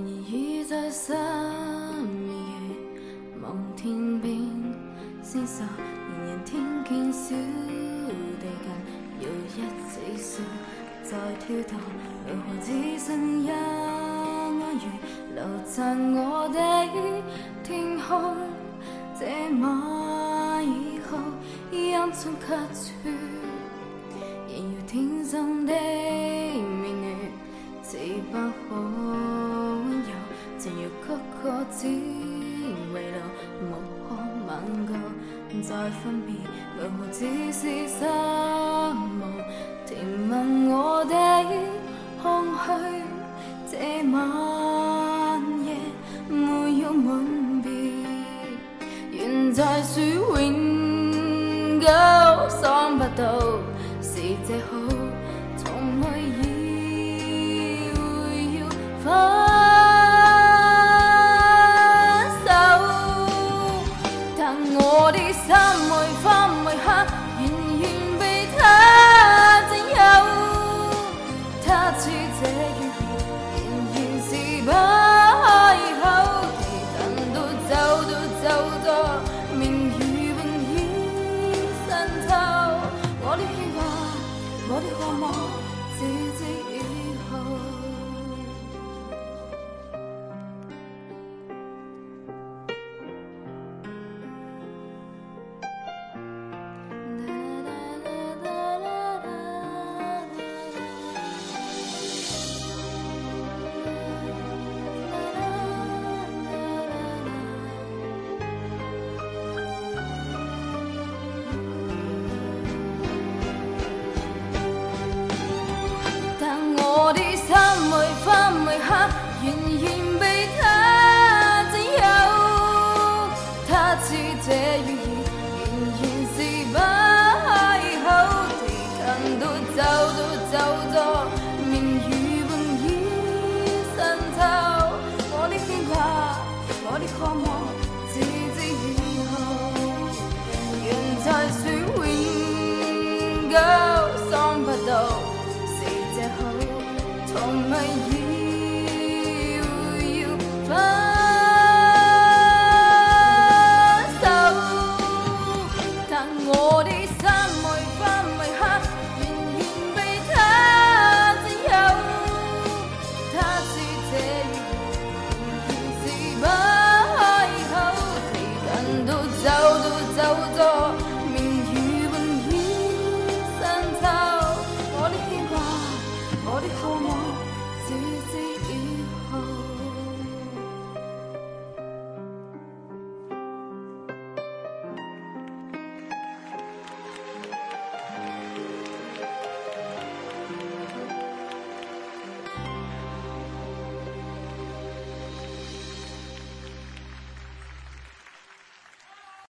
然而倚在深夜，望天边星宿，人人听见小提琴又一次诉，再跳动，如何只剩一弯月，留在我哋天空。这晚以后，音讯隔绝，人要天真的。只遺留無可挽救，再分別为何只是失望？填滿我的空虛，這晚夜沒有吻別，願在説永久，想不到是這好。我的三昧分昧刻，仍然被他占有。他似这语言仍然是不开口。寻都走到走到，面如云烟渗透。我的牵挂，我的渴望。